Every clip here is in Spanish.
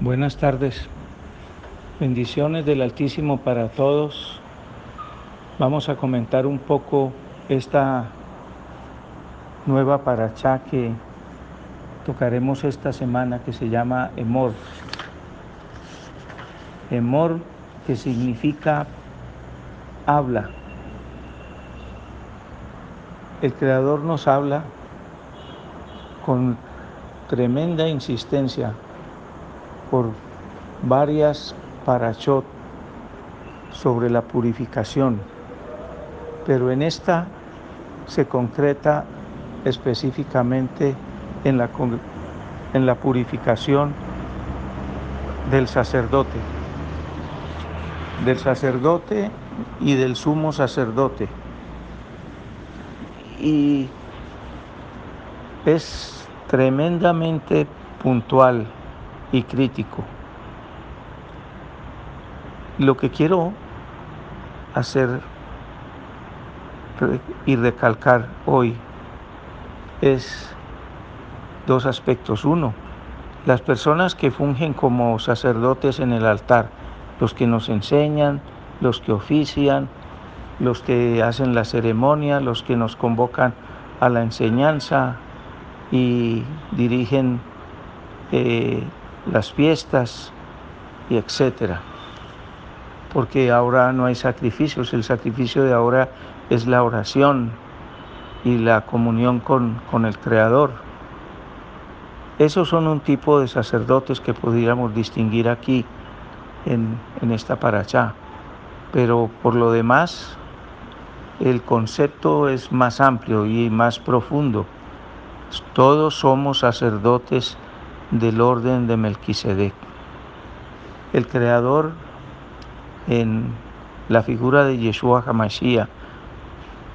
Buenas tardes. Bendiciones del Altísimo para todos. Vamos a comentar un poco esta nueva paracha que tocaremos esta semana que se llama Emor. Emor que significa habla. El Creador nos habla con tremenda insistencia por varias parachot sobre la purificación, pero en esta se concreta específicamente en la, en la purificación del sacerdote, del sacerdote y del sumo sacerdote. Y es tremendamente puntual y crítico. Lo que quiero hacer y recalcar hoy es dos aspectos. Uno, las personas que fungen como sacerdotes en el altar, los que nos enseñan, los que ofician, los que hacen la ceremonia, los que nos convocan a la enseñanza y dirigen eh, las fiestas y etcétera. Porque ahora no hay sacrificios, el sacrificio de ahora es la oración y la comunión con, con el Creador. Esos son un tipo de sacerdotes que podríamos distinguir aquí en, en esta paracha. Pero por lo demás, el concepto es más amplio y más profundo. Todos somos sacerdotes del orden de Melquisedec. El Creador, en la figura de Yeshua Hamashiach,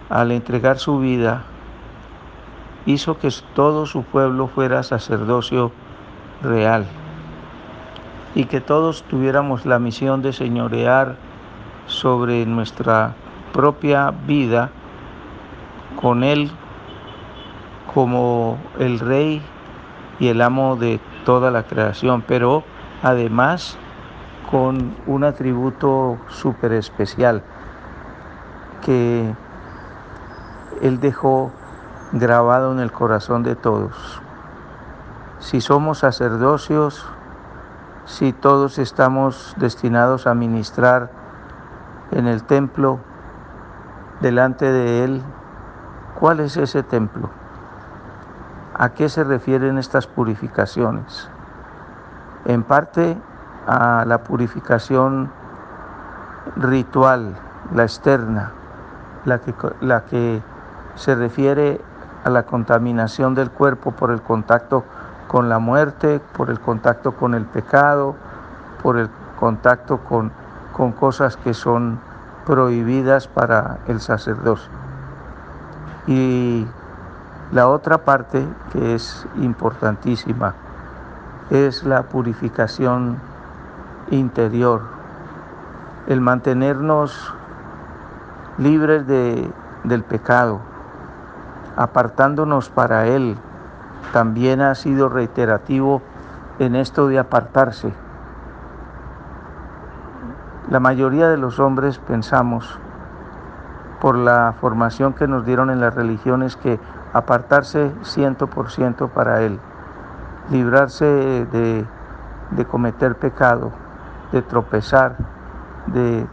al entregar su vida, hizo que todo su pueblo fuera sacerdocio real y que todos tuviéramos la misión de señorear sobre nuestra propia vida con Él como el Rey y el amo de toda la creación, pero además con un atributo súper especial que Él dejó grabado en el corazón de todos. Si somos sacerdocios, si todos estamos destinados a ministrar en el templo delante de Él, ¿cuál es ese templo? ¿A qué se refieren estas purificaciones? En parte a la purificación ritual, la externa, la que, la que se refiere a la contaminación del cuerpo por el contacto con la muerte, por el contacto con el pecado, por el contacto con, con cosas que son prohibidas para el sacerdocio. Y la otra parte que es importantísima es la purificación interior, el mantenernos libres de, del pecado, apartándonos para Él. También ha sido reiterativo en esto de apartarse. La mayoría de los hombres pensamos, por la formación que nos dieron en las religiones, que apartarse ciento por ciento para Él, librarse de, de cometer pecado, de tropezar, de,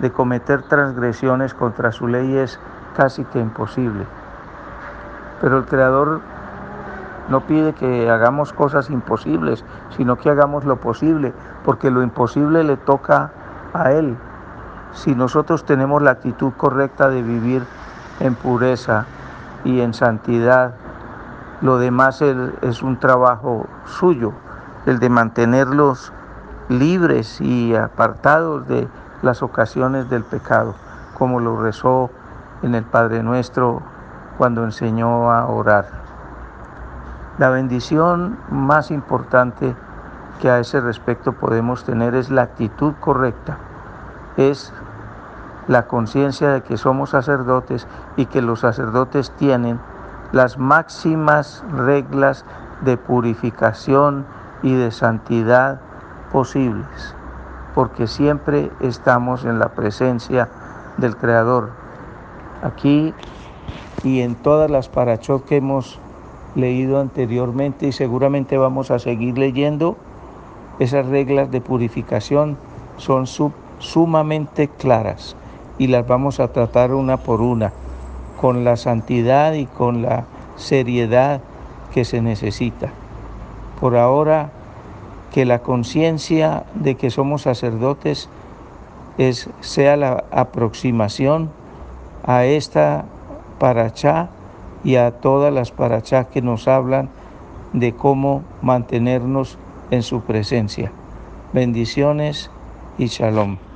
de cometer transgresiones contra su ley es casi que imposible. Pero el Creador no pide que hagamos cosas imposibles, sino que hagamos lo posible, porque lo imposible le toca a Él. Si nosotros tenemos la actitud correcta de vivir en pureza, y en santidad. Lo demás es un trabajo suyo, el de mantenerlos libres y apartados de las ocasiones del pecado, como lo rezó en el Padre Nuestro cuando enseñó a orar. La bendición más importante que a ese respecto podemos tener es la actitud correcta, es la conciencia de que somos sacerdotes y que los sacerdotes tienen las máximas reglas de purificación y de santidad posibles, porque siempre estamos en la presencia del Creador. Aquí y en todas las parachot que hemos leído anteriormente y seguramente vamos a seguir leyendo, esas reglas de purificación son sumamente claras y las vamos a tratar una por una, con la santidad y con la seriedad que se necesita. Por ahora, que la conciencia de que somos sacerdotes es, sea la aproximación a esta parachá y a todas las parachá que nos hablan de cómo mantenernos en su presencia. Bendiciones y shalom.